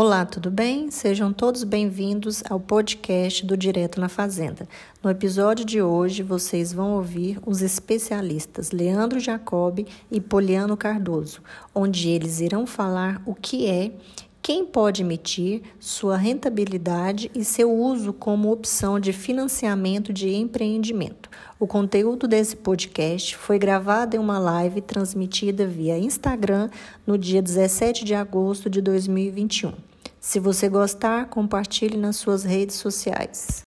Olá, tudo bem? Sejam todos bem-vindos ao podcast do Direto na Fazenda. No episódio de hoje, vocês vão ouvir os especialistas Leandro Jacob e Poliano Cardoso, onde eles irão falar o que é quem pode emitir, sua rentabilidade e seu uso como opção de financiamento de empreendimento. O conteúdo desse podcast foi gravado em uma live transmitida via Instagram no dia 17 de agosto de 2021. Se você gostar, compartilhe nas suas redes sociais.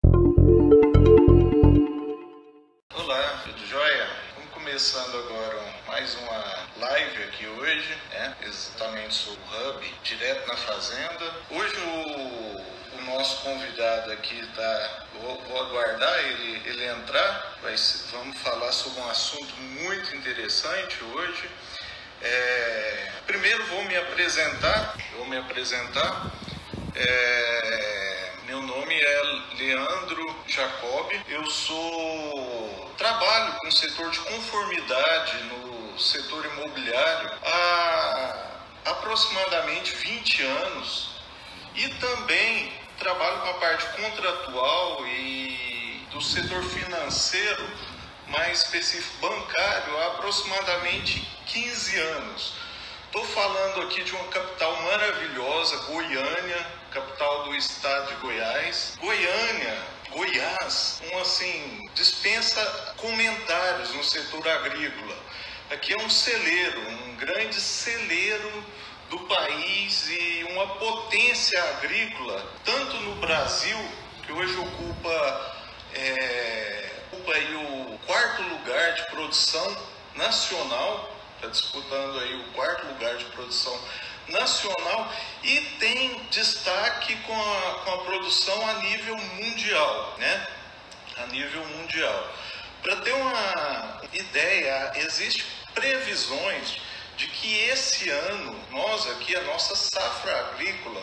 Olá, tudo jóia? Vamos começando agora mais uma live aqui hoje, né? exatamente sobre o Hub, direto na Fazenda. Hoje o, o nosso convidado aqui está, vou, vou, aguardar ele, ele entrar, Vai, vamos falar sobre um assunto muito interessante hoje. É, primeiro vou me apresentar, vou me apresentar. É, meu nome é Leandro Jacob, eu sou trabalho com o setor de conformidade no setor imobiliário há aproximadamente 20 anos e também trabalho com a parte contratual e do setor financeiro, mais específico bancário, há aproximadamente 15 anos. Estou falando aqui de uma capital maravilhosa, Goiânia, capital do estado de Goiás. Goiânia, Goiás, um assim, dispensa comentários no setor agrícola. Aqui é um celeiro, um grande celeiro do país e uma potência agrícola, tanto no Brasil, que hoje ocupa, é, ocupa o quarto lugar de produção nacional, está disputando aí o quarto lugar de produção nacional e tem destaque com a, com a produção a nível mundial, né? A nível mundial. Para ter uma ideia, existe previsões de que esse ano, nós aqui, a nossa safra agrícola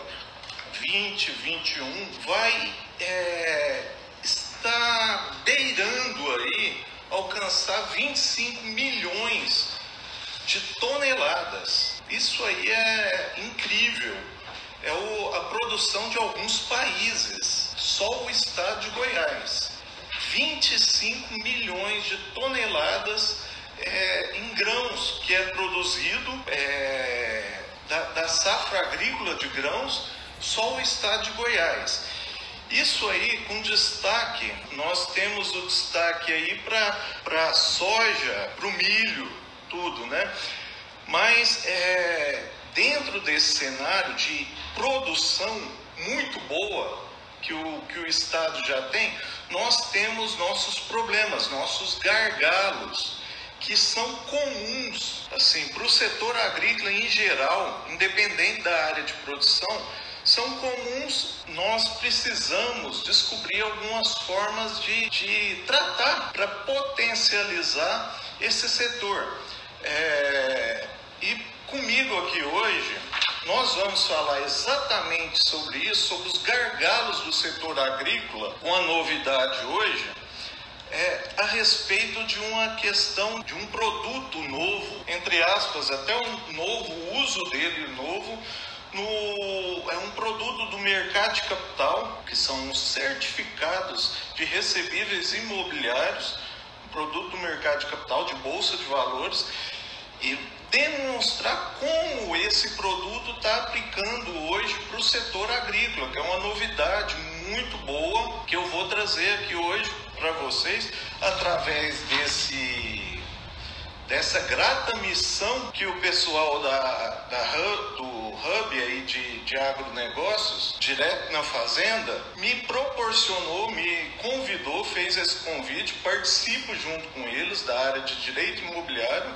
2021 vai é, estar beirando aí alcançar 25 milhões de toneladas. Isso aí é incrível. É o, a produção de alguns países. Só o estado de Goiás. 25 milhões de toneladas é, em grãos que é produzido é, da, da safra agrícola de grãos só o estado de Goiás. Isso aí, com destaque, nós temos o destaque aí para a soja, para o milho, tudo, né? Mas é, dentro desse cenário de produção muito boa que o, que o Estado já tem, nós temos nossos problemas, nossos gargalos que são comuns assim para o setor agrícola em geral, independente da área de produção, são comuns. Nós precisamos descobrir algumas formas de, de tratar para potencializar esse setor. É, e comigo aqui hoje nós vamos falar exatamente sobre isso, sobre os gargalos do setor agrícola. Uma novidade hoje é, a respeito de uma questão de um produto novo, entre aspas, até um novo uso dele novo, no, é um produto do mercado de capital, que são os certificados de recebíveis imobiliários, produto do mercado de capital, de bolsa de valores, e demonstrar como esse produto está aplicando hoje para o setor agrícola, que é uma novidade muito boa que eu vou trazer aqui hoje para vocês através desse dessa grata missão que o pessoal da, da do Hub aí de, de agronegócios, direto na fazenda, me proporcionou, me convidou, fez esse convite, participo junto com eles da área de direito imobiliário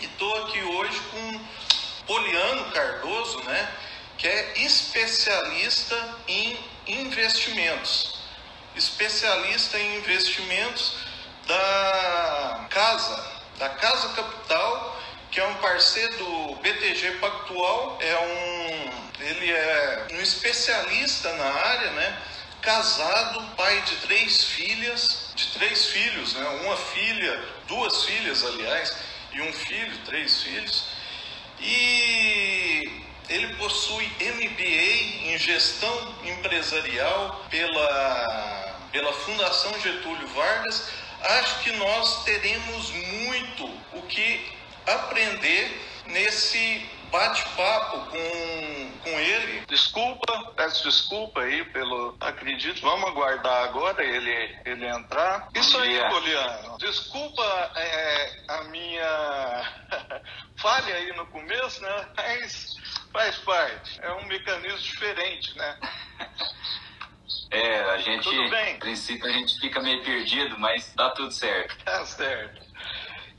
e estou aqui hoje com Poliano Cardoso, né, que é especialista em investimentos. Especialista em investimentos da Casa, da Casa Capital, que é um parceiro do BTG Pactual, é um ele é um especialista na área, né? Casado, pai de três filhas, de três filhos, né? Uma filha, duas filhas, aliás, e um filho, três filhos. E ele possui MBA em gestão empresarial pela, pela Fundação Getúlio Vargas, acho que nós teremos muito o que aprender nesse bate-papo com, com ele. Desculpa, peço desculpa aí pelo. Acredito, vamos aguardar agora ele, ele entrar. Isso aí, Poliano. Desculpa é, a minha falha aí no começo, né? Mas faz parte. É um mecanismo diferente, né? É, a gente, a princípio a gente fica meio perdido, mas dá tudo certo. Tá certo.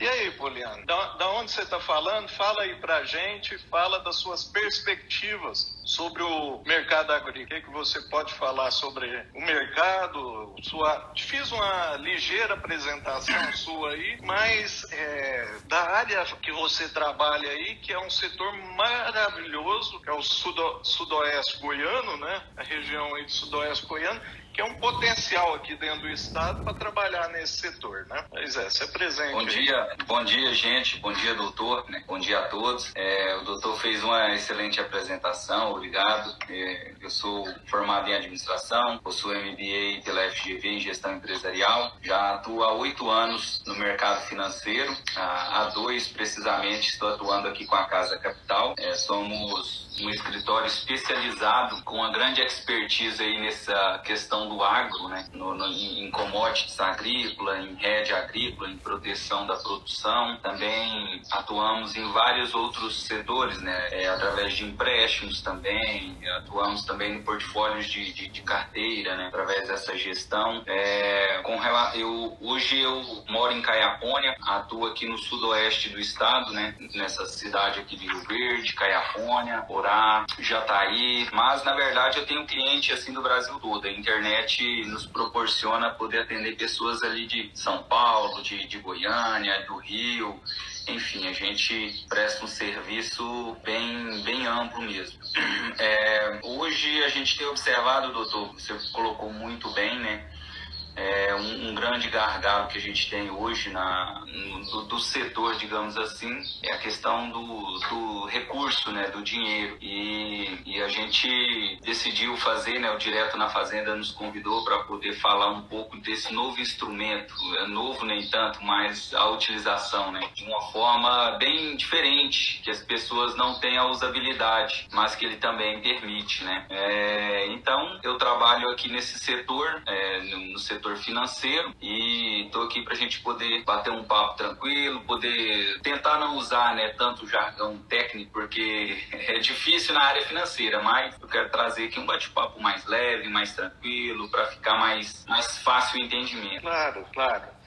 E aí, Poliano, da, da onde você está falando? Fala aí para a gente, fala das suas perspectivas sobre o mercado agrícola. O que, é que você pode falar sobre o mercado? Sua... Fiz uma ligeira apresentação sua aí, mas é, da área que você trabalha aí, que é um setor maravilhoso, que é o sudo, sudoeste goiano, né? A região aí do sudoeste goiano, que é um potencial aqui dentro do estado para trabalhar nesse setor, né? Pois é, se presente. Bom dia, bom dia, gente. Bom dia, doutor. Né? Bom dia a todos. É, o doutor fez uma excelente apresentação, obrigado. É, eu sou formado em administração, possuo MBA pela FGV em gestão empresarial. Já atuo há oito anos no mercado financeiro. Há, dois, precisamente, estou atuando aqui com a Casa Capital. É, somos um escritório especializado com uma grande expertise aí nessa questão do agro, né? No, no, em commodities agrícola, em rede agrícola, em proteção da produção. Também atuamos em vários outros setores, né? É, através de empréstimos também, atuamos também em portfólios de, de, de carteira, né? Através dessa gestão. É, com, eu, hoje eu moro em Caiapônia, atuo aqui no sudoeste do estado, né? Nessa cidade aqui de Rio Verde, Caiapônia, Borá, Jataí, mas na verdade eu tenho cliente assim do Brasil todo. A internet nos proporciona poder atender pessoas ali de São Paulo, de, de Goiânia, do Rio, enfim, a gente presta um serviço bem, bem amplo mesmo. É, hoje a gente tem observado, doutor, você colocou muito bem, né? é, um, um, grande gargalo que a gente tem hoje na, do, do, setor, digamos assim, é a questão do, do recurso, né, do dinheiro. E, e, a gente decidiu fazer, né, o Direto na Fazenda nos convidou para poder falar um pouco desse novo instrumento, é novo nem tanto, mas a utilização, né, de uma forma bem diferente, que as pessoas não têm a usabilidade, mas que ele também permite, né. É, então, eu trabalho aqui nesse setor, é, no setor setor financeiro e estou aqui para a gente poder bater um papo tranquilo, poder tentar não usar né, tanto jargão técnico, porque é difícil na área financeira, mas eu quero trazer aqui um bate-papo mais leve, mais tranquilo, para ficar mais, mais fácil o entendimento. Claro, claro.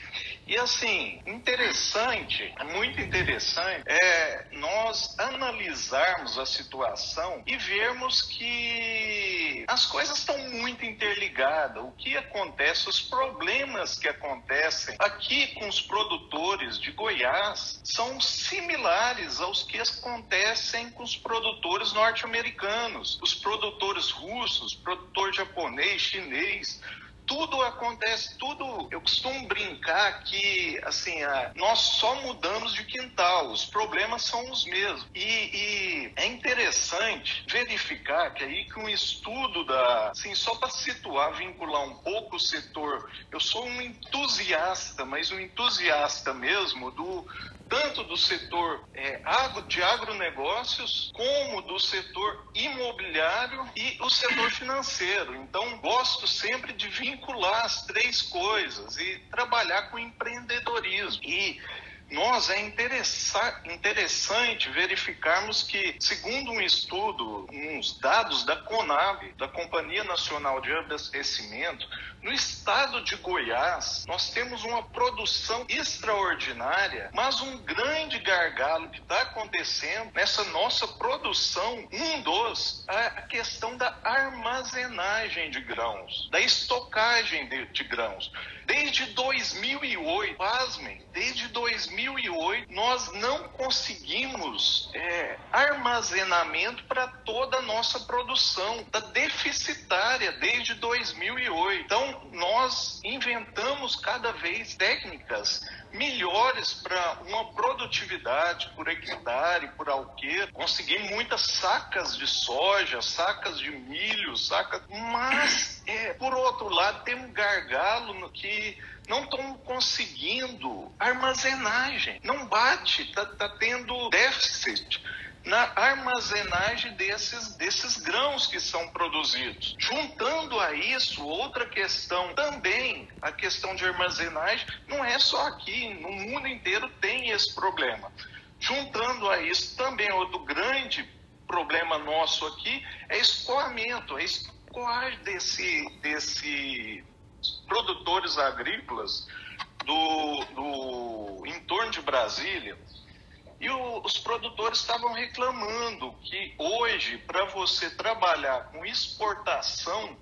E assim, interessante, muito interessante, é nós analisarmos a situação e vermos que as coisas estão muito interligadas. O que acontece, os problemas que acontecem aqui com os produtores de Goiás são similares aos que acontecem com os produtores norte-americanos, os produtores russos, produtor japonês, chinês tudo acontece, tudo. Eu costumo brincar que, assim, nós só mudamos de quintal, os problemas são os mesmos. E, e é interessante verificar que aí que um estudo da. Assim, só para situar, vincular um pouco o setor, eu sou um entusiasta, mas um entusiasta mesmo do tanto do setor é, de agronegócios, como do setor imobiliário e o setor financeiro. Então, gosto sempre de vincular as três coisas e trabalhar com empreendedorismo. E nós é interessante verificarmos que, segundo um estudo, uns dados da Conab, da Companhia Nacional de Abastecimento, no estado de Goiás, nós temos uma produção extraordinária, mas um grande gargalo que está acontecendo nessa nossa produção, um dos, é a questão da armazenagem de grãos, da estocagem de, de grãos. Desde 2008, pasmem, desde 2008, nós não conseguimos é, armazenamento para toda a nossa produção, está deficitária desde 2008. Então, nós inventamos cada vez técnicas melhores para uma produtividade por hectare, por alqueire, conseguir muitas sacas de soja, sacas de milho, sacas. Mas, é, por outro lado, tem um gargalo no que não estão conseguindo armazenagem. Não bate, está tá tendo déficit na armazenagem desses, desses grãos que são produzidos. Juntando a isso, outra questão também, a questão de armazenagem, não é só aqui, no mundo inteiro tem esse problema. Juntando a isso, também outro grande problema nosso aqui é escoamento, é escoar desse, desse produtores agrícolas do, do entorno de Brasília, e o, os produtores estavam reclamando que hoje, para você trabalhar com exportação,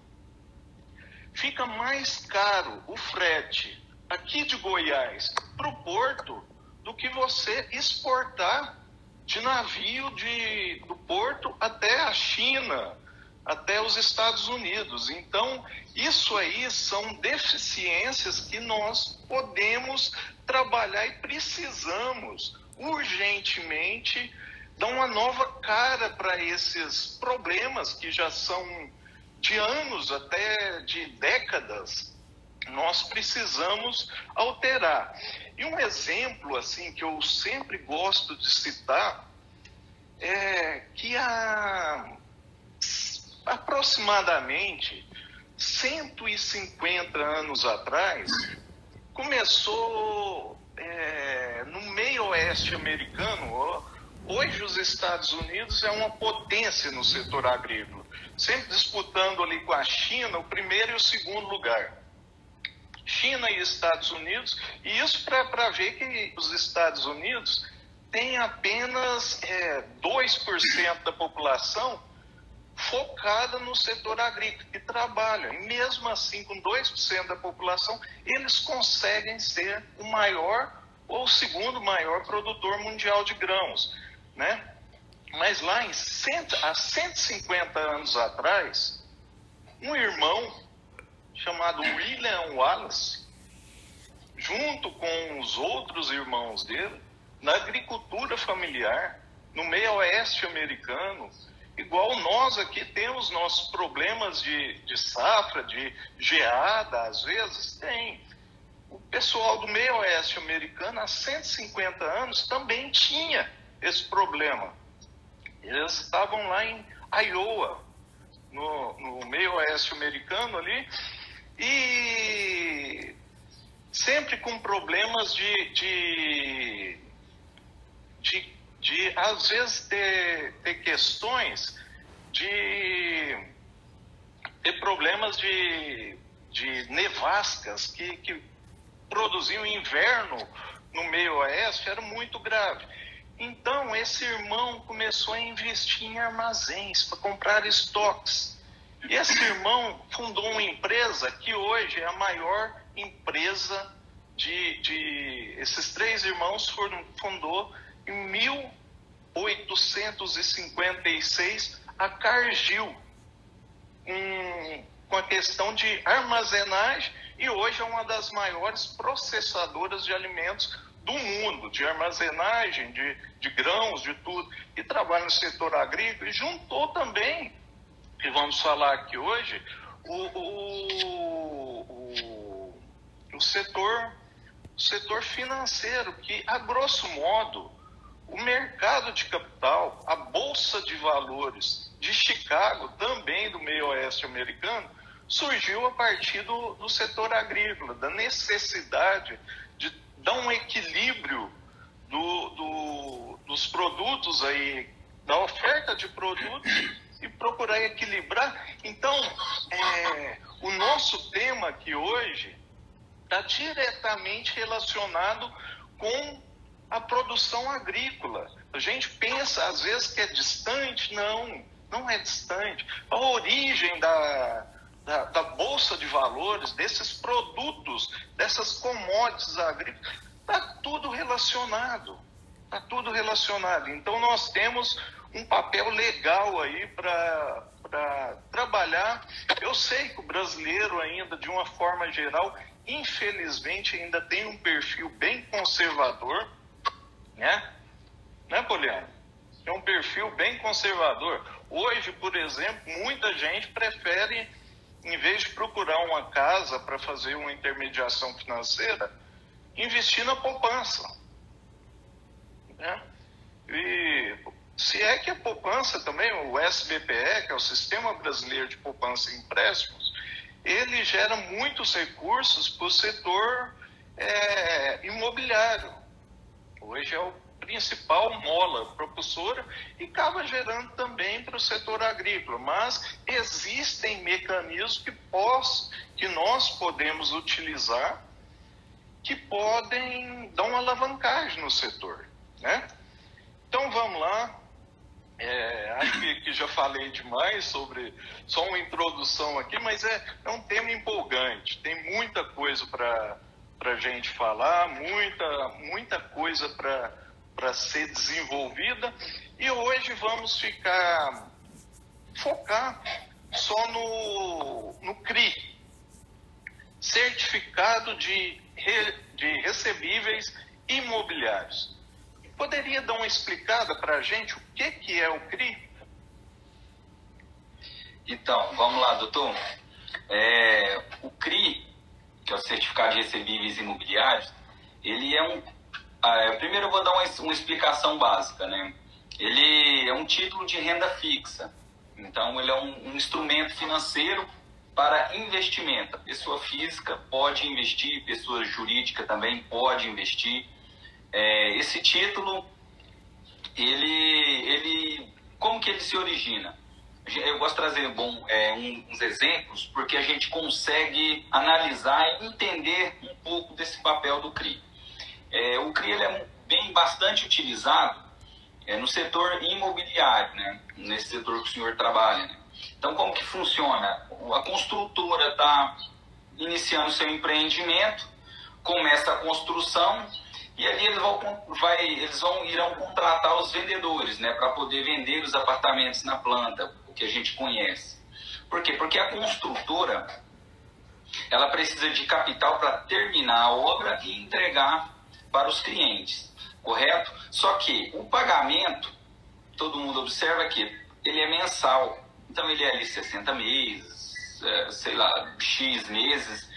fica mais caro o frete aqui de Goiás para o porto do que você exportar de navio de, do porto até a China, até os Estados Unidos. Então, isso aí são deficiências que nós podemos trabalhar e precisamos urgentemente dar uma nova cara para esses problemas que já são de anos, até de décadas, nós precisamos alterar. E um exemplo assim que eu sempre gosto de citar é que há aproximadamente 150 anos atrás começou é, no meio oeste americano, hoje os Estados Unidos é uma potência no setor agrícola, sempre disputando ali com a China o primeiro e o segundo lugar. China e Estados Unidos, e isso para ver que os Estados Unidos têm apenas é, 2% da população focada no setor agrícola, que trabalha. E mesmo assim, com 2% da população, eles conseguem ser o maior ou o segundo maior produtor mundial de grãos. Né? Mas lá em cento, há 150 anos atrás, um irmão chamado William Wallace, junto com os outros irmãos dele, na agricultura familiar, no meio oeste americano, igual nós aqui temos nossos problemas de, de safra, de geada, às vezes tem. O pessoal do meio oeste americano, há 150 anos, também tinha esse problema. Eles estavam lá em Iowa, no, no meio oeste americano ali, e sempre com problemas de, de, de de às vezes ter, ter questões de ter problemas de, de nevascas que, que produziam inverno no meio oeste era muito grave. Então esse irmão começou a investir em armazéns para comprar estoques. E esse irmão fundou uma empresa que hoje é a maior empresa de, de esses três irmãos foram, fundou em 1856 a Cargill, com, com a questão de armazenagem, e hoje é uma das maiores processadoras de alimentos do mundo, de armazenagem, de, de grãos, de tudo, e trabalha no setor agrícola, e juntou também, que vamos falar aqui hoje, o, o, o, o setor, o setor financeiro, que, a grosso modo, o mercado de capital, a bolsa de valores de Chicago, também do meio oeste americano, surgiu a partir do, do setor agrícola, da necessidade de dar um equilíbrio do, do, dos produtos aí, da oferta de produtos e procurar equilibrar. Então, é, o nosso tema aqui hoje está diretamente relacionado com a produção agrícola. A gente pensa às vezes que é distante, não, não é distante. A origem da, da, da bolsa de valores, desses produtos, dessas commodities agrícolas, está tudo relacionado. Está tudo relacionado. Então nós temos um papel legal aí para trabalhar. Eu sei que o brasileiro ainda, de uma forma geral, infelizmente, ainda tem um perfil bem conservador, né? Né, Poliano? É um perfil bem conservador. Hoje, por exemplo, muita gente prefere, em vez de procurar uma casa para fazer uma intermediação financeira, investir na poupança. Né? E se é que a poupança também, o SBPE, que é o Sistema Brasileiro de Poupança e Empréstimos, ele gera muitos recursos para o setor é, imobiliário. Hoje é o principal mola propulsora e acaba gerando também para o setor agrícola. Mas existem mecanismos que, poss, que nós podemos utilizar que podem dar uma alavancagem no setor. Né? Então vamos lá. É, acho que, que, já falei demais sobre só uma introdução aqui, mas é, é um tema empolgante. Tem muita coisa para a gente falar, muita, muita coisa para ser desenvolvida. E hoje vamos ficar focar só no, no CRI, Certificado de, re, de Recebíveis Imobiliários. Poderia dar uma explicada para a gente o que, que é o CRI? Então, vamos lá, doutor. É, o CRI, que é o Certificado de Recebíveis Imobiliários, ele é um. Ah, primeiro eu vou dar uma, uma explicação básica, né? Ele é um título de renda fixa. Então, ele é um, um instrumento financeiro para investimento. A pessoa física pode investir, pessoa jurídica também pode investir. É, esse título, ele, ele, como que ele se origina? Eu gosto de trazer bom, é, uns exemplos, porque a gente consegue analisar e entender um pouco desse papel do CRI. É, o CRI ele é bem bastante utilizado é, no setor imobiliário, né? nesse setor que o senhor trabalha. Né? Então, como que funciona? A construtora está iniciando seu empreendimento, começa a construção, e ali eles vão, vai, eles vão irão contratar os vendedores, né, para poder vender os apartamentos na planta, o que a gente conhece. Por quê? Porque a construtora ela precisa de capital para terminar a obra e entregar para os clientes, correto? Só que o pagamento, todo mundo observa que ele é mensal, então ele é ali 60 meses, é, sei lá, X meses,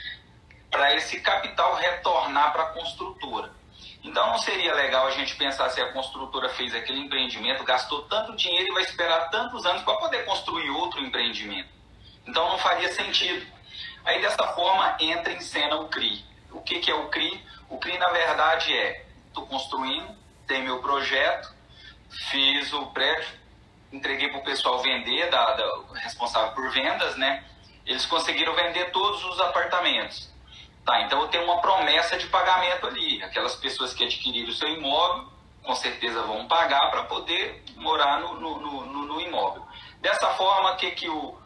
para esse capital retornar para a construtora. Então não seria legal a gente pensar se a construtora fez aquele empreendimento, gastou tanto dinheiro e vai esperar tantos anos para poder construir outro empreendimento. Então não faria sentido. Aí dessa forma entra em cena o CRI. O que, que é o CRI? O CRI na verdade é, estou construindo, tem meu projeto, fiz o prédio, entreguei para o pessoal vender, da, da, responsável por vendas, né? Eles conseguiram vender todos os apartamentos. Tá, então eu tenho uma promessa de pagamento ali. Aquelas pessoas que adquiriram o seu imóvel, com certeza vão pagar para poder morar no, no, no, no, imóvel. Dessa forma, o que, que o,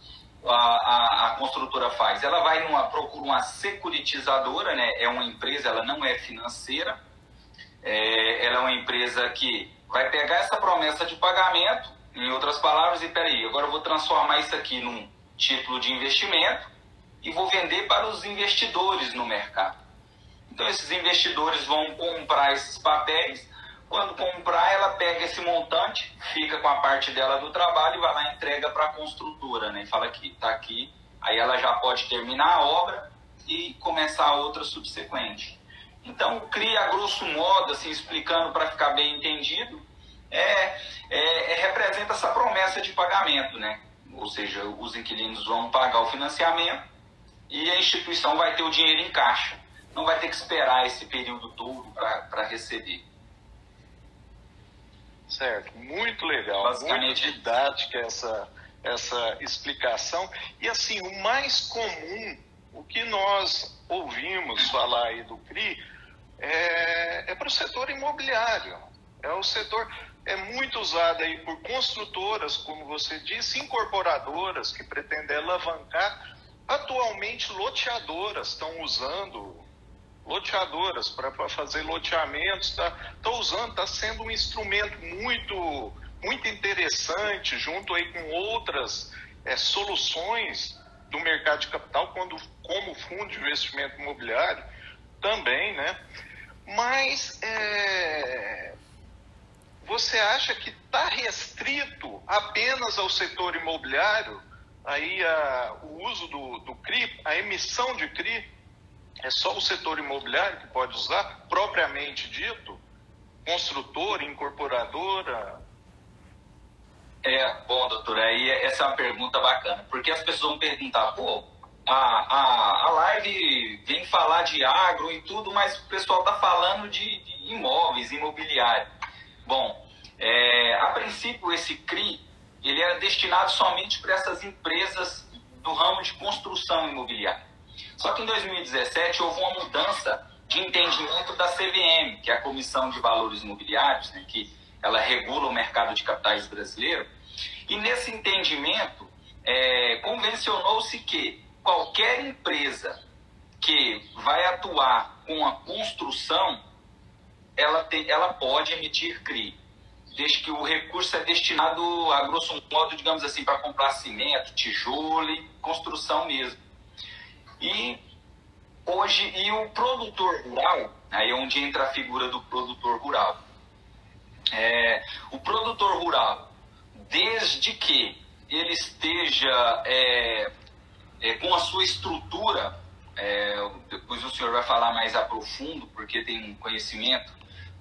a, a, a, construtora faz? Ela vai numa, procura uma securitizadora, né? é uma empresa, ela não é financeira, é, ela é uma empresa que vai pegar essa promessa de pagamento, em outras palavras, e peraí, agora eu vou transformar isso aqui num título de investimento, e vou vender para os investidores no mercado. Então, esses investidores vão comprar esses papéis. Quando comprar, ela pega esse montante, fica com a parte dela do trabalho e vai lá e entrega para a construtora, né? E fala que está aqui. Aí ela já pode terminar a obra e começar a outra subsequente. Então, cria grosso modo, assim, explicando para ficar bem entendido, é, é, é, representa essa promessa de pagamento, né? Ou seja, os inquilinos vão pagar o financiamento e a instituição vai ter o dinheiro em caixa. Não vai ter que esperar esse período todo para receber. Certo, muito legal, muito didática essa, essa explicação. E assim, o mais comum, o que nós ouvimos falar aí do CRI, é, é para o setor imobiliário. É o setor, é muito usado aí por construtoras, como você disse, incorporadoras que pretendem alavancar Atualmente, loteadoras estão usando loteadoras para fazer loteamentos, está tá usando, está sendo um instrumento muito, muito interessante, junto aí com outras é, soluções do mercado de capital, quando, como fundo de investimento imobiliário também, né? Mas é, você acha que está restrito apenas ao setor imobiliário? Aí a, o uso do, do CRI, a emissão de CRI, é só o setor imobiliário que pode usar, propriamente dito? Construtora, incorporadora? É, bom, doutor, aí essa é uma pergunta bacana, porque as pessoas vão perguntar, pô, a, a, a live vem falar de agro e tudo, mas o pessoal está falando de, de, imóveis, imobiliário. Bom, é, a princípio esse CRI, ele era destinado somente para essas empresas do ramo de construção imobiliária. Só que em 2017 houve uma mudança de entendimento da CVM, que é a Comissão de Valores Imobiliários, né, que ela regula o mercado de capitais brasileiro. E nesse entendimento, é, convencionou-se que qualquer empresa que vai atuar com a construção, ela, tem, ela pode emitir CRI, desde que o recurso é destinado, a grosso modo, digamos assim, para comprar cimento, tijolo e construção mesmo. E hoje, e o produtor rural, aí é onde entra a figura do produtor rural. É, o produtor rural, desde que ele esteja é, é, com a sua estrutura, é, depois o senhor vai falar mais a profundo, porque tem um conhecimento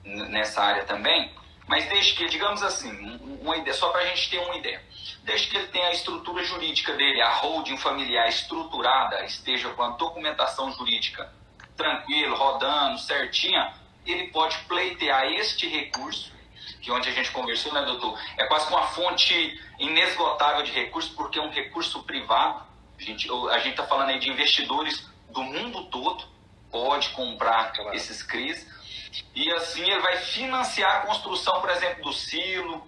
nessa área também, mas desde que, digamos assim, uma ideia, só para a gente ter uma ideia, desde que ele tenha a estrutura jurídica dele, a holding familiar estruturada, esteja com a documentação jurídica tranquilo, rodando, certinha, ele pode pleitear este recurso, que onde a gente conversou, né, doutor? É quase uma fonte inesgotável de recursos, porque é um recurso privado. A gente a está falando aí de investidores do mundo todo, pode comprar claro. esses CRIs. E assim ele vai financiar a construção, por exemplo, do silo,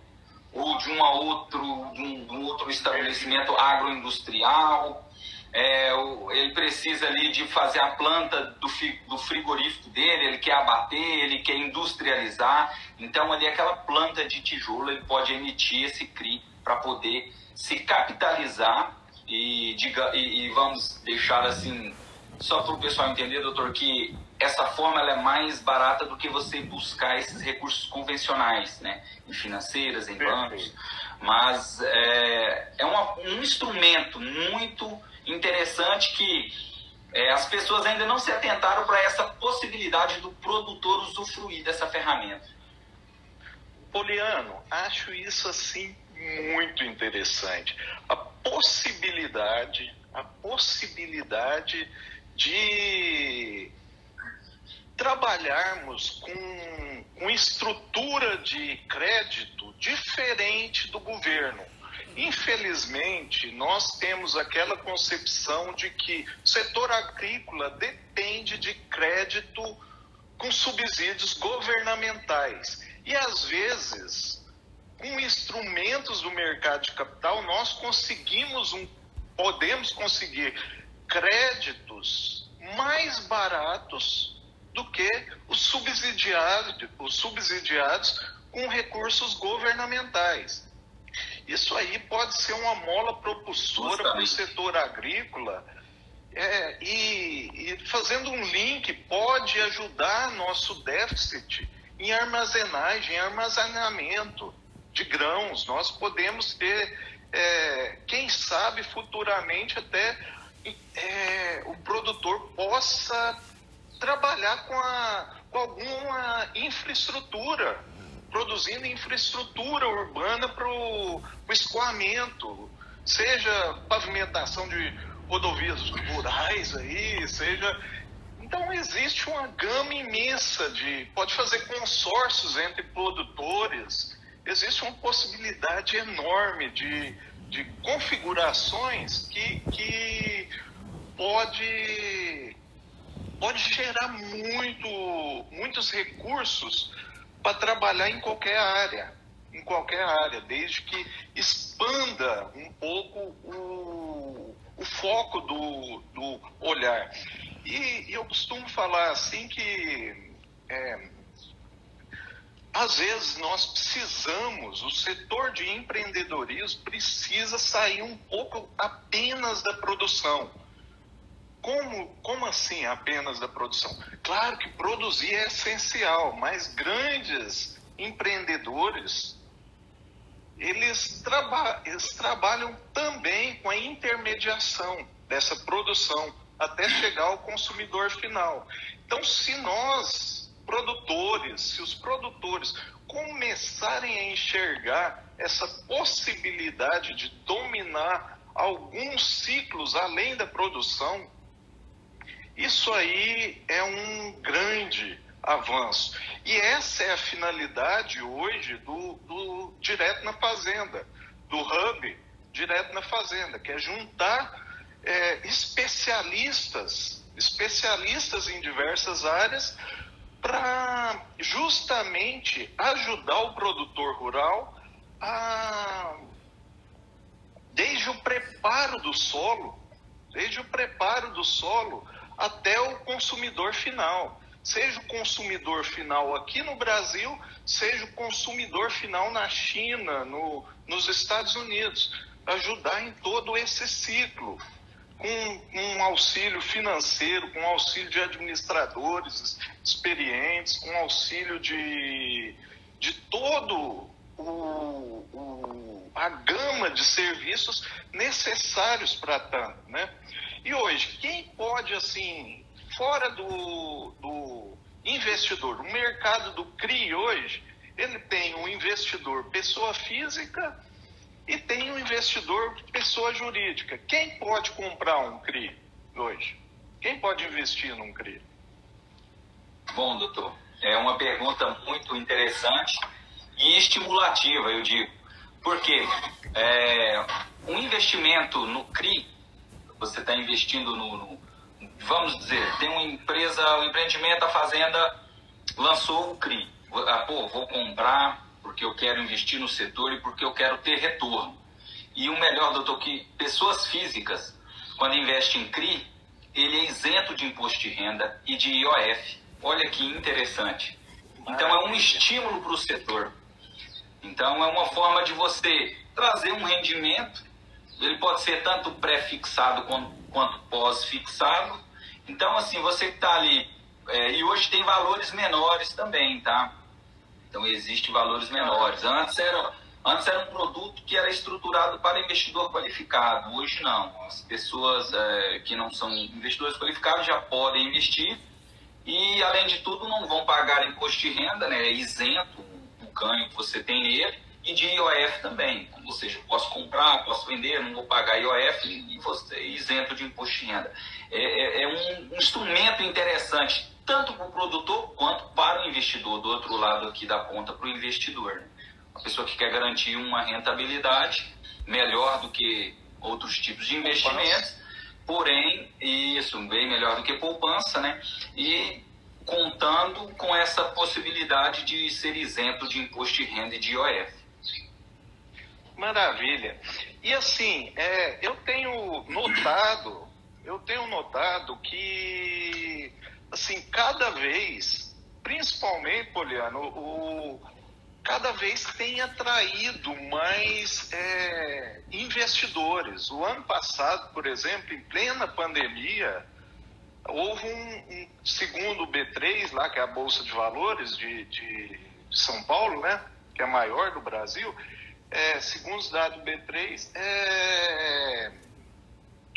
ou de, uma outro, de um, outro estabelecimento agroindustrial. É, ele precisa ali de fazer a planta do, do frigorífico dele, ele quer abater, ele quer industrializar. Então, ali aquela planta de tijolo, ele pode emitir esse CRI para poder se capitalizar e, diga, e, e vamos deixar assim, só para o pessoal entender, doutor, que essa forma ela é mais barata do que você buscar esses recursos convencionais, né? Em financeiras, em bancos. Mas é, é uma, um instrumento muito interessante que é, as pessoas ainda não se atentaram para essa possibilidade do produtor usufruir dessa ferramenta. Poliano, acho isso assim muito interessante. A possibilidade, a possibilidade de trabalharmos com, com estrutura de crédito diferente do governo. Infelizmente, nós temos aquela concepção de que o setor agrícola depende de crédito com subsídios governamentais. E às vezes, com instrumentos do mercado de capital, nós conseguimos um, podemos conseguir créditos mais baratos do que os subsidiados, os subsidiados com recursos governamentais. Isso aí pode ser uma mola propulsora para o setor agrícola é, e, e, fazendo um link pode ajudar nosso déficit em armazenagem, em armazenamento de grãos. Nós podemos ter, é, quem sabe futuramente até é, o produtor possa trabalhar com, a, com alguma infraestrutura, produzindo infraestrutura urbana para o escoamento, seja pavimentação de rodovias rurais aí, seja. Então existe uma gama imensa de. Pode fazer consórcios entre produtores, existe uma possibilidade enorme de, de configurações que, que pode pode gerar muito, muitos recursos para trabalhar em qualquer área, em qualquer área, desde que expanda um pouco o, o foco do, do olhar. E, eu costumo falar assim que é, às vezes nós precisamos, o setor de empreendedorismo precisa sair um pouco apenas da produção. Como, como assim apenas da produção? Claro que produzir é essencial, mas grandes empreendedores eles, traba eles trabalham também com a intermediação dessa produção até chegar ao consumidor final. Então, se nós, produtores, se os produtores começarem a enxergar essa possibilidade de dominar alguns ciclos além da produção, isso aí é um grande avanço. E essa é a finalidade hoje do, do Direto na Fazenda, do Hub Direto na Fazenda, que é juntar é, especialistas, especialistas em diversas áreas, para justamente ajudar o produtor rural a, desde o preparo do solo, desde o preparo do solo até o consumidor final. Seja o consumidor final aqui no Brasil, seja o consumidor final na China, no, nos Estados Unidos, ajudar em todo esse ciclo, com um auxílio financeiro, com auxílio de administradores experientes, com auxílio de, de todo o, o, a gama de serviços necessários para tanto, né? E hoje, quem pode, assim, fora do, do investidor. O mercado do CRI hoje, ele tem um investidor pessoa física e tem um investidor pessoa jurídica. Quem pode comprar um CRI hoje? Quem pode investir num CRI? Bom, doutor, é uma pergunta muito interessante e estimulativa, eu digo. Porque é, um investimento no CRI, você está investindo no, no vamos dizer, tem uma empresa, um empreendimento, a fazenda lançou o CRI. Ah, pô, vou comprar porque eu quero investir no setor e porque eu quero ter retorno. E o melhor, doutor, que pessoas físicas, quando investem em CRI, ele é isento de imposto de renda e de IOF. Olha que interessante. Então é um estímulo para o setor. Então é uma forma de você trazer um rendimento. Ele pode ser tanto pré-fixado quanto, pós-fixado então, assim, você que está ali, é, e hoje tem valores menores também, tá? Então, existem valores menores. Antes era, antes era um produto que era estruturado para investidor qualificado, hoje não. As pessoas é, que não são investidores qualificados já podem investir e, além de tudo, não vão pagar imposto de renda, né? É isento o ganho que você tem nele e de IOF também. Ou seja, posso comprar, posso vender, não vou pagar IOF e você isento de imposto de renda. É, é, é um instrumento interessante, tanto para o produtor quanto para o investidor, do outro lado aqui da ponta, para o investidor. Né? A pessoa que quer garantir uma rentabilidade melhor do que outros tipos de investimentos, porém, isso, bem melhor do que poupança, né? E contando com essa possibilidade de ser isento de imposto de renda e de IOF. Maravilha. E assim, é, eu tenho notado, eu tenho notado que assim, cada vez, principalmente, Poliano, o, cada vez tem atraído mais é, investidores. O ano passado, por exemplo, em plena pandemia, houve um, um segundo o B3, lá, que é a Bolsa de Valores de, de, São Paulo, né? Que é a maior do Brasil é, segundo os dados do B3, é,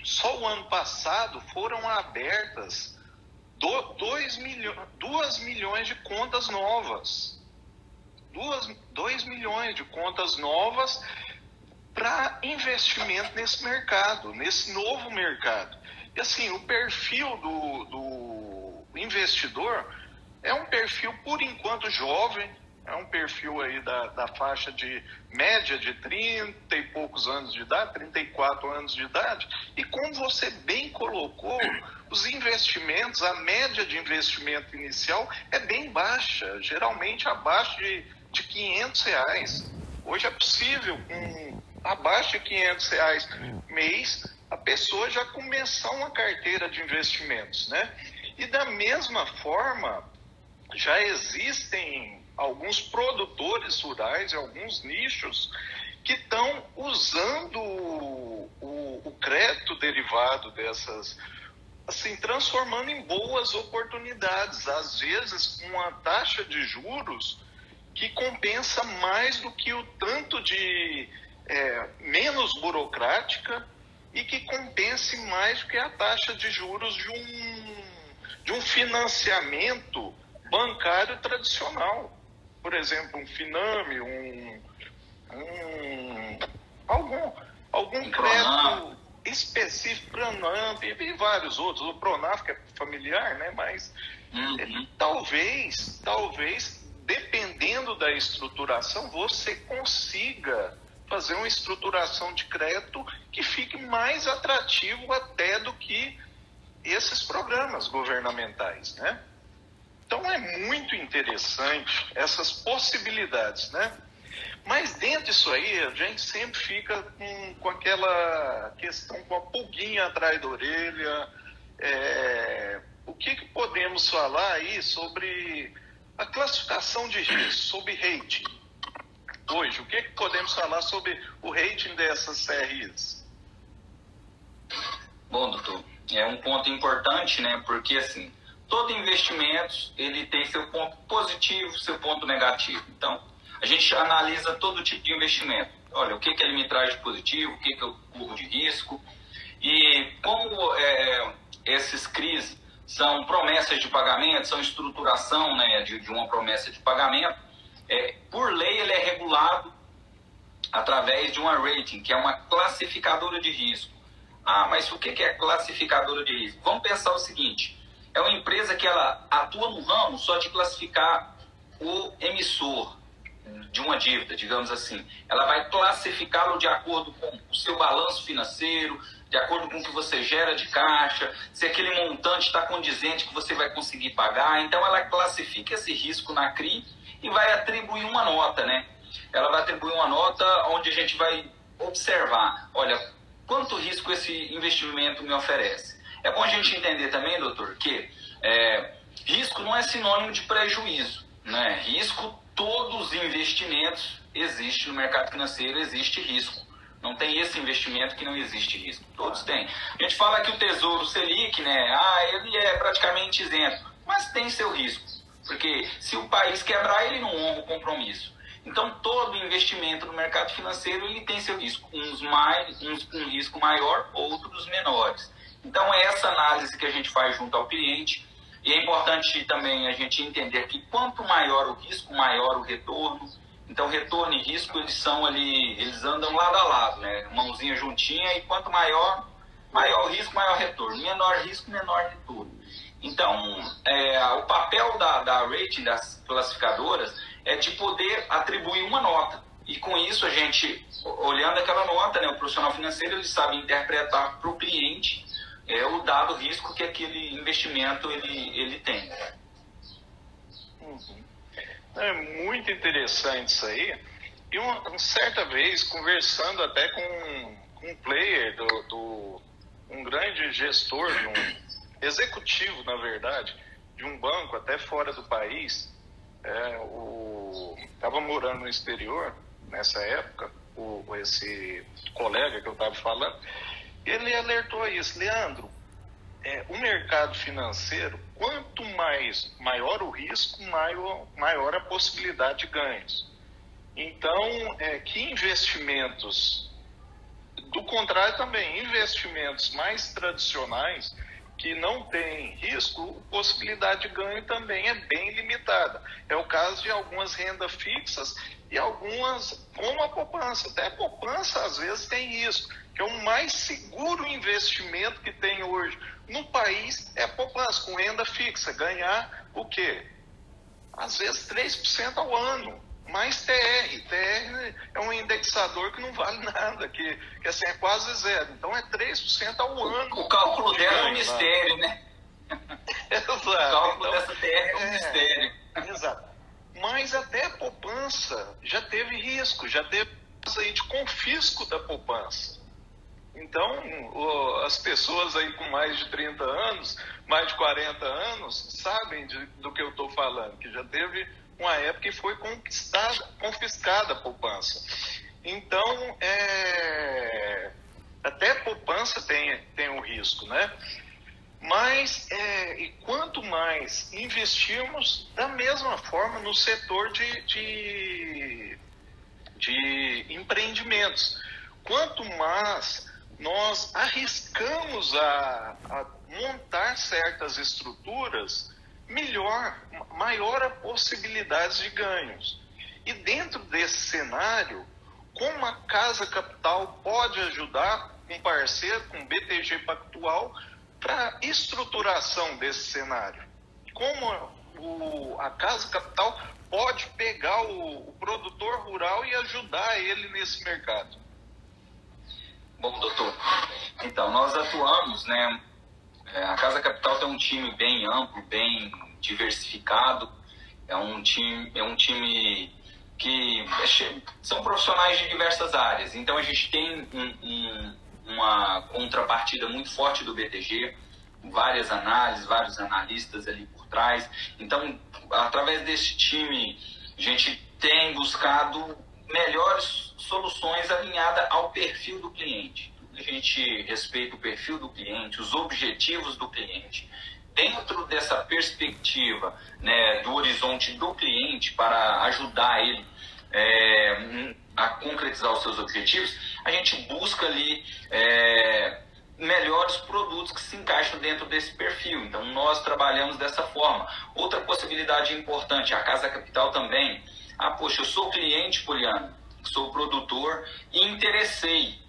só o ano passado foram abertas 2 milhões, 2 milhões de contas novas. 2 milhões de contas novas para investimento nesse mercado, nesse novo mercado. E assim, o perfil do, do investidor é um perfil, por enquanto, jovem, é um perfil aí da, da faixa de média de 30 e poucos anos de idade, 34 anos de idade. E como você bem colocou, os investimentos, a média de investimento inicial é bem baixa, geralmente abaixo de, de 500 reais. Hoje é possível, com abaixo de 500 reais mês, a pessoa já começar uma carteira de investimentos, né? E da mesma forma, já existem alguns produtores rurais alguns nichos que estão usando o, o, o crédito derivado dessas, assim, transformando em boas oportunidades, às vezes com uma taxa de juros que compensa mais do que o tanto de é, menos burocrática e que compense mais do que a taxa de juros de um, de um financiamento bancário tradicional. Por exemplo, um Finame, um, um algum, algum crédito específico, Pronamp e vários outros. O Pronaf, que é familiar, né? mas uhum. talvez, talvez, dependendo da estruturação, você consiga fazer uma estruturação de crédito que fique mais atrativo até do que esses programas governamentais, né? Então é muito interessante essas possibilidades, né? Mas dentro disso aí, a gente sempre fica com, com aquela questão, com a pulguinha atrás da orelha. É, o que, que podemos falar aí sobre a classificação de risco, sobre rating? Hoje, o que, que podemos falar sobre o rating dessas CRIs? Bom, doutor, é um ponto importante, né? Porque assim, todo investimento ele tem seu ponto positivo, seu ponto negativo. Então, a gente analisa todo tipo de investimento. Olha, o que, que ele me traz de positivo, o que, que eu corro de risco. E como é, esses CRIs são promessas de pagamento, são estruturação né, de, de uma promessa de pagamento, é, por lei ele é regulado através de uma rating, que é uma classificadora de risco. Ah, mas o que é classificadora de risco? Vamos pensar o seguinte: é uma empresa que ela atua no ramo só de classificar o emissor de uma dívida, digamos assim. Ela vai classificá-lo de acordo com o seu balanço financeiro, de acordo com o que você gera de caixa, se aquele montante está condizente que você vai conseguir pagar. Então, ela classifica esse risco na CRI e vai atribuir uma nota, né? Ela vai atribuir uma nota onde a gente vai observar, olha, quanto risco esse investimento me oferece. É bom a gente entender também, doutor, que é, risco não é sinônimo de prejuízo. Né? Risco, todos os investimentos existe no mercado financeiro, existe risco. Não tem esse investimento que não existe risco. Todos têm. A gente fala que o Tesouro Selic, né? Ah, ele é praticamente isento. Mas tem seu risco. Porque se o país quebrar, ele não honra o compromisso. Então, todo investimento no mercado financeiro ele tem seu risco. Uns, mais, uns com risco maior, outros menores. Então, é essa análise que a gente faz junto ao cliente. E é importante também a gente entender que quanto maior o risco, maior o retorno. Então, retorno e risco, eles são ali, eles andam lado a lado, né? Mãozinha juntinha, e quanto maior, maior o risco, maior retorno. Menor risco, menor retorno. Então, é, o papel da, da rating, das classificadoras, é de poder atribuir uma nota. E com isso, a gente, olhando aquela nota, né, o profissional financeiro ele sabe interpretar para o cliente é o dado risco que aquele investimento ele, ele tem. Uhum. É muito interessante isso aí. E uma, uma certa vez, conversando até com, com um player, do, do, um grande gestor, um executivo, na verdade, de um banco até fora do país, estava é, morando no exterior nessa época, o, esse colega que eu estava falando, ele alertou isso, Leandro, é, o mercado financeiro, quanto mais maior o risco, maior, maior a possibilidade de ganhos. Então, é, que investimentos, do contrário também, investimentos mais tradicionais, que não têm risco, possibilidade de ganho também é bem limitada. É o caso de algumas rendas fixas e algumas, como a poupança. Até a poupança, às vezes, tem risco que é o mais seguro investimento que tem hoje no país é a poupança com renda fixa. Ganhar o quê? Às vezes 3% ao ano. Mais TR. TR é um indexador que não vale nada, que, que assim, é quase zero. Então é 3% ao ano. O cálculo dela é um mistério, né? Exato. O cálculo então, dessa TR é um é, mistério. Exato. Mas até a poupança já teve risco, já teve aí de confisco da poupança. Então, as pessoas aí com mais de 30 anos, mais de 40 anos, sabem de, do que eu estou falando, que já teve uma época que foi conquistada, confiscada a poupança. Então, é, até poupança tem, tem um risco, né? Mas, é, e quanto mais investirmos da mesma forma no setor de, de, de empreendimentos, quanto mais nós arriscamos a, a montar certas estruturas, melhor, maior a possibilidade de ganhos. E dentro desse cenário, como a Casa Capital pode ajudar um parceiro, com o BTG Pactual, para estruturação desse cenário. Como o, a Casa Capital pode pegar o, o produtor rural e ajudar ele nesse mercado? Bom, doutor, então nós atuamos, né? É, a Casa Capital tem um time bem amplo, bem diversificado. É um time, é um time que é são profissionais de diversas áreas. Então a gente tem um, um uma contrapartida muito forte do BTG, várias análises, vários analistas ali por trás. Então, através desse time, a gente tem buscado melhores soluções alinhadas ao perfil do cliente. A gente respeita o perfil do cliente, os objetivos do cliente. Dentro dessa perspectiva né, do horizonte do cliente, para ajudar ele é, a concretizar os seus objetivos, a gente busca ali é, melhores produtos que se encaixam dentro desse perfil. Então, nós trabalhamos dessa forma. Outra possibilidade importante, a Casa Capital também. Ah, poxa, eu sou cliente, Poliano, sou produtor e interessei.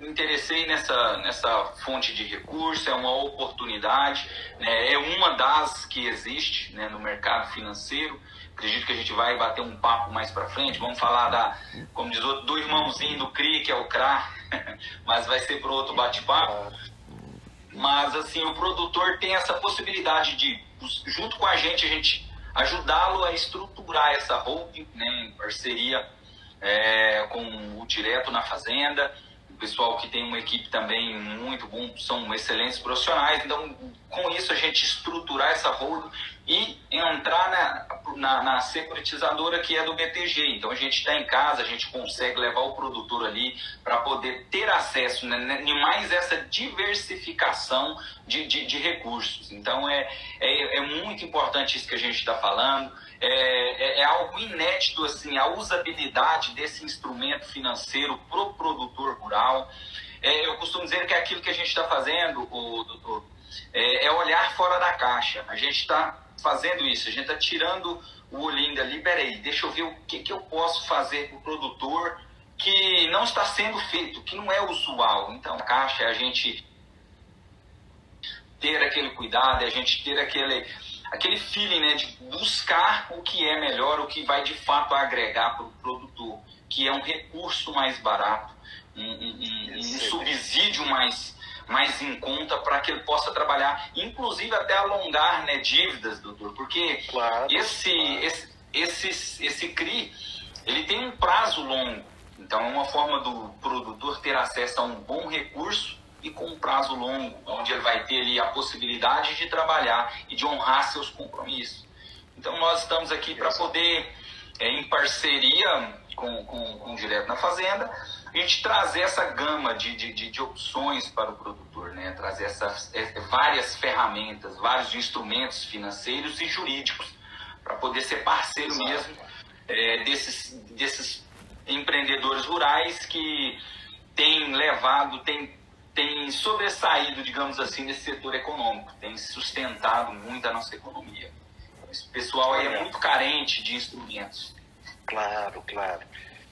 Interessei nessa, nessa fonte de recurso, é uma oportunidade, né, é uma das que existe né, no mercado financeiro. Acredito que a gente vai bater um papo mais para frente. Vamos falar da, como diz outro, do irmãozinho do CRI, que é o CRA, mas vai ser para outro bate-papo. Mas assim, o produtor tem essa possibilidade de, junto com a gente, a gente ajudá-lo a estruturar essa holding, né, em parceria é, com o Direto na Fazenda pessoal que tem uma equipe também muito bom, são excelentes profissionais. Então, com isso, a gente estruturar essa hold e entrar na, na, na securitizadora que é do BTG. Então, a gente está em casa, a gente consegue levar o produtor ali para poder ter acesso né, né, mais essa diversificação de, de, de recursos. Então, é, é, é muito importante isso que a gente está falando é, é, é, algo inédito assim a usabilidade desse instrumento financeiro para o produtor rural. É, eu costumo dizer que aquilo que a gente está fazendo, o, doutor, é, é, olhar fora da caixa. A gente está fazendo isso, a gente está tirando o olhinho dali, peraí, deixa eu ver o que, que eu posso fazer para o produtor que não está sendo feito, que não é usual. Então, a caixa é a gente ter aquele cuidado, é a gente ter aquele aquele feeling né, de buscar o que é melhor, o que vai de fato agregar para o produtor, que é um recurso mais barato, um, um, um subsídio mais, mais em conta para que ele possa trabalhar, inclusive até alongar né, dívidas, doutor, porque claro, esse, claro. esse, esse, esse CRI ele tem um prazo longo, então é uma forma do produtor ter acesso a um bom recurso e com um prazo longo, onde ele vai ter ali a possibilidade de trabalhar e de honrar seus compromissos. Então nós estamos aqui para poder, é, em parceria com, com, com o Direto na Fazenda, a gente trazer essa gama de, de, de, opções para o produtor, né? trazer essas é, várias ferramentas, vários instrumentos financeiros e jurídicos, para poder ser parceiro Exato. mesmo é, desses, desses empreendedores rurais que têm levado, têm tem sobressaído, digamos assim, nesse setor econômico, tem sustentado muito a nossa economia. Esse pessoal aí é muito carente de instrumentos. Claro, claro.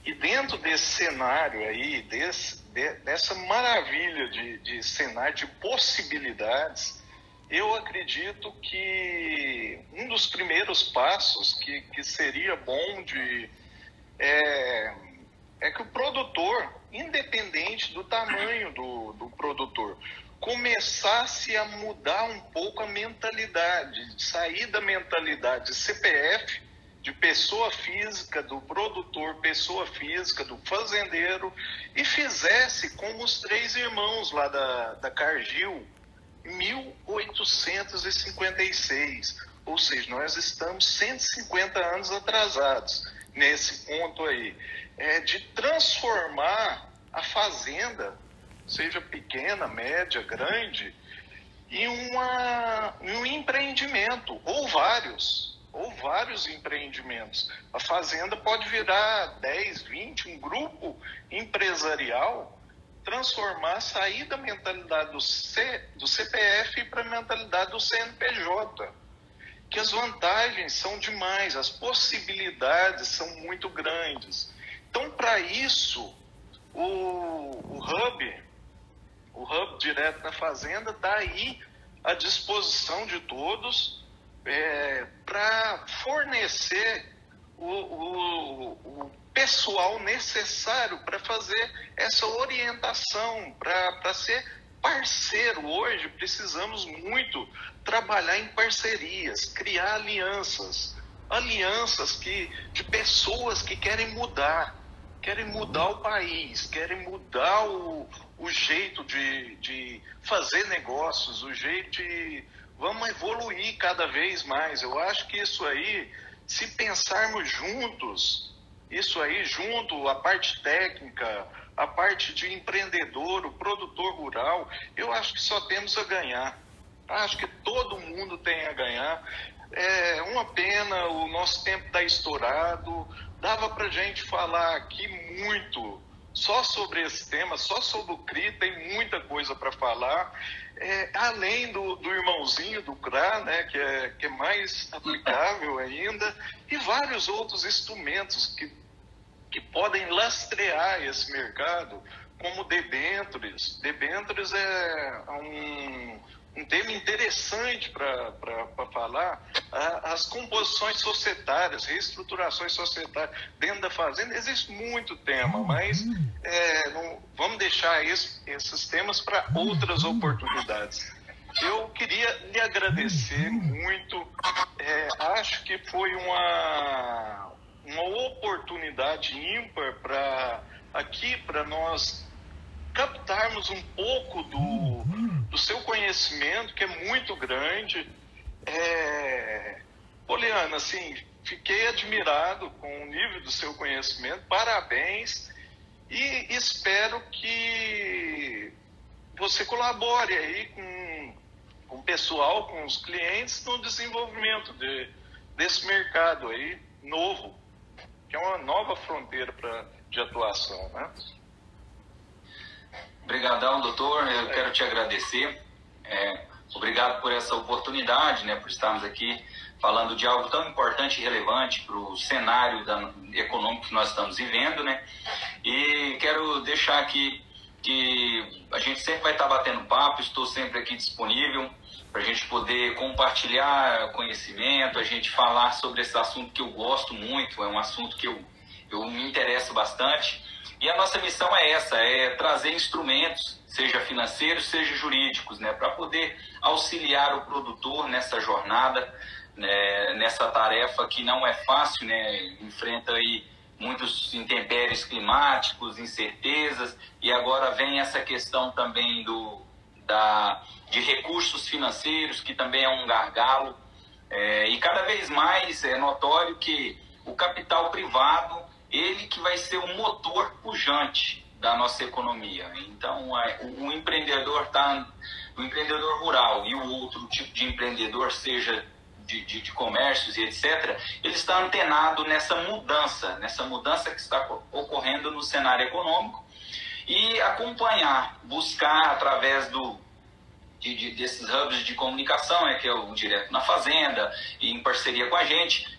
E dentro desse cenário aí, desse, de, dessa maravilha de, de cenário de possibilidades, eu acredito que um dos primeiros passos que, que seria bom de é, é que o produtor, independente do tamanho do, do produtor, começasse a mudar um pouco a mentalidade, sair da mentalidade de CPF, de pessoa física, do produtor, pessoa física, do fazendeiro, e fizesse como os três irmãos lá da, da Cargill, 1856 Ou seja, nós estamos 150 anos atrasados nesse ponto aí. É de transformar a fazenda, seja pequena, média, grande, em, uma, em um empreendimento, ou vários, ou vários empreendimentos. A fazenda pode virar 10, 20, um grupo empresarial, transformar, sair da mentalidade do, C, do CPF para a mentalidade do CNPJ. Que as vantagens são demais, as possibilidades são muito grandes. Então, para isso, o, o Hub, o Hub direto na Fazenda, está aí à disposição de todos é, para fornecer o, o, o, pessoal necessário para fazer essa orientação, para ser parceiro. Hoje precisamos muito trabalhar em parcerias, criar alianças, alianças que, de pessoas que querem mudar, querem mudar o país, querem mudar o, o jeito de, de fazer negócios, o jeito de vamos evoluir cada vez mais. Eu acho que isso aí, se pensarmos juntos, isso aí junto, a parte técnica, a parte de empreendedor, o produtor rural, eu acho que só temos a ganhar. Acho que todo mundo tem a ganhar. É uma pena, o nosso tempo está estourado. Dava para gente falar aqui muito só sobre esse tema, só sobre o CRI, tem muita coisa para falar. É, além do, do, irmãozinho do CRA, né, que, é, que é mais aplicável ainda, e vários outros instrumentos que, que podem lastrear esse mercado, como debêntures. Debêntures é um, um tema interessante para falar, as composições societárias, reestruturações societárias dentro da fazenda, existe muito tema, mas é, não, vamos deixar isso, esses temas para outras oportunidades. Eu queria lhe agradecer muito, é, acho que foi uma, uma oportunidade ímpar para aqui, para nós captarmos um pouco do, do seu conhecimento, que é muito grande. É... Poliana, assim, fiquei admirado com o nível do seu conhecimento, parabéns, e espero que você colabore aí com, com o pessoal, com os clientes, no desenvolvimento de, desse mercado aí novo, que é uma nova fronteira pra, de atuação, né? Obrigadão, doutor. Eu quero te agradecer. É, obrigado por essa oportunidade, né, por estarmos aqui falando de algo tão importante e relevante para o cenário da, econômico que nós estamos vivendo, né? E quero deixar aqui que a gente sempre vai estar batendo papo, estou sempre aqui disponível para a gente poder compartilhar conhecimento, a gente falar sobre esse assunto que eu gosto muito, é um assunto que eu, eu me interesso bastante. E a nossa missão é essa, é trazer instrumentos, seja financeiros, seja jurídicos, né, para poder auxiliar o produtor nessa jornada, né, nessa tarefa que não é fácil, né, enfrenta aí muitos intempéries climáticos, incertezas, e agora vem essa questão também do, da, de recursos financeiros, que também é um gargalo, é, e cada vez mais é notório que o capital privado ele que vai ser o motor pujante da nossa economia. Então, o, empreendedor tá, o empreendedor rural e o outro tipo de empreendedor, seja de, de, de, comércios e etc., ele está antenado nessa mudança, nessa mudança que está ocorrendo no cenário econômico e acompanhar, buscar através do, de, de, desses hubs de comunicação, é que é o Direto na Fazenda, em parceria com a gente,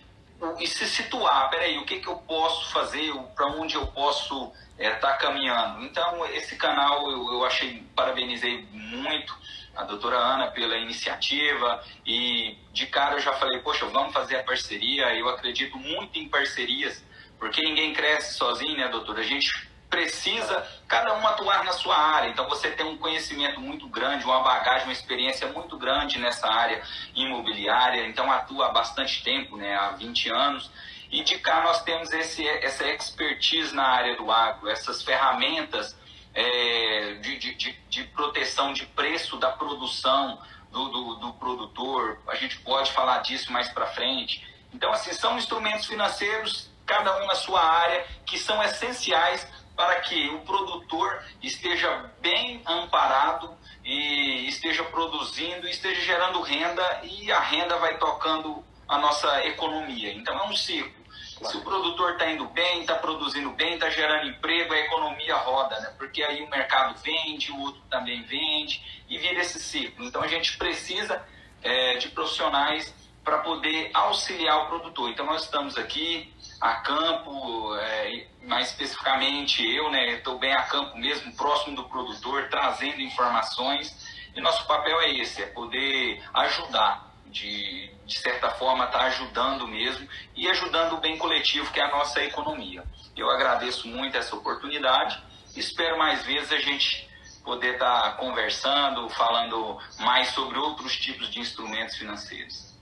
e se situar, peraí, o que, que eu posso fazer, para onde eu posso estar é, tá caminhando. Então, esse canal eu, eu achei, parabenizei muito a doutora Ana pela iniciativa e de cara eu já falei, poxa, vamos fazer a parceria, eu acredito muito em parcerias, porque ninguém cresce sozinho, né, doutora? A gente precisa cada um atuar na sua área. Então você tem um conhecimento muito grande, uma bagagem, uma experiência muito grande nessa área imobiliária, então atua há bastante tempo, né, há 20 anos. E de cá nós temos esse, essa expertise na área do agro, essas ferramentas é, de, de, de, proteção de preço da produção, do, do, do produtor, a gente pode falar disso mais para frente. Então, assim, são instrumentos financeiros, cada um na sua área, que são essenciais para que o produtor esteja bem amparado e esteja produzindo, esteja gerando renda e a renda vai tocando a nossa economia. Então é um ciclo. Se o produtor está indo bem, está produzindo bem, está gerando emprego, a economia roda, né? Porque aí o mercado vende, o outro também vende e vira esse ciclo. Então a gente precisa é, de profissionais para poder auxiliar o produtor. Então nós estamos aqui a campo, é, mais especificamente eu, né? Estou bem a campo mesmo, próximo do produtor, trazendo informações. E nosso papel é esse, é poder ajudar de, de certa forma, tá ajudando mesmo e ajudando o bem coletivo, que é a nossa economia. Eu agradeço muito essa oportunidade, espero mais vezes a gente poder estar tá conversando, falando mais sobre outros tipos de instrumentos financeiros.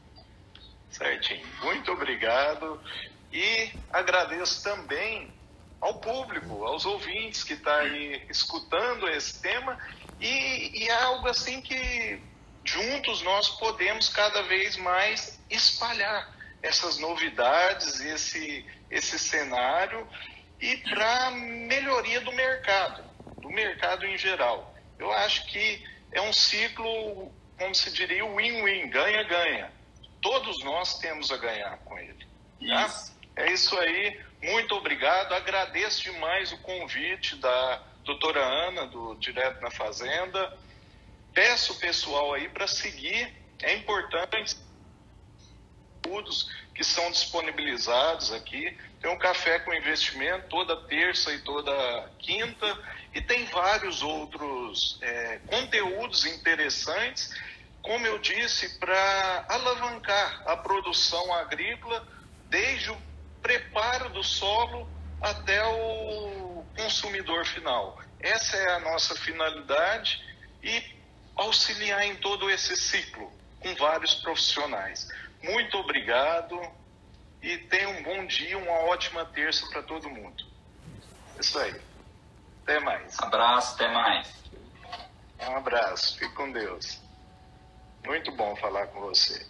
Certinho. Muito obrigado. E agradeço também ao público, aos ouvintes que estão tá aí escutando esse tema. E, e é algo assim que juntos nós podemos cada vez mais espalhar essas novidades, esse, esse cenário e para melhoria do mercado, do mercado em geral. Eu acho que é um ciclo, como se diria, win-win, ganha-ganha. Todos nós temos a ganhar com ele. Tá? Isso. É isso aí. Muito obrigado. Agradeço demais o convite da doutora Ana, do Direto na Fazenda peço o pessoal aí para seguir. É importante estudos que são disponibilizados aqui. Tem um café com investimento toda terça e toda quinta e tem vários outros é, conteúdos interessantes, como eu disse, para alavancar a produção agrícola desde o preparo do solo até o consumidor final. Essa é a nossa finalidade e auxiliar em todo esse ciclo com vários profissionais. Muito obrigado e tenha um bom dia, uma ótima terça para todo mundo. Isso aí. Até mais. Abraço, até mais. Um abraço, fique com Deus. Muito bom falar com você.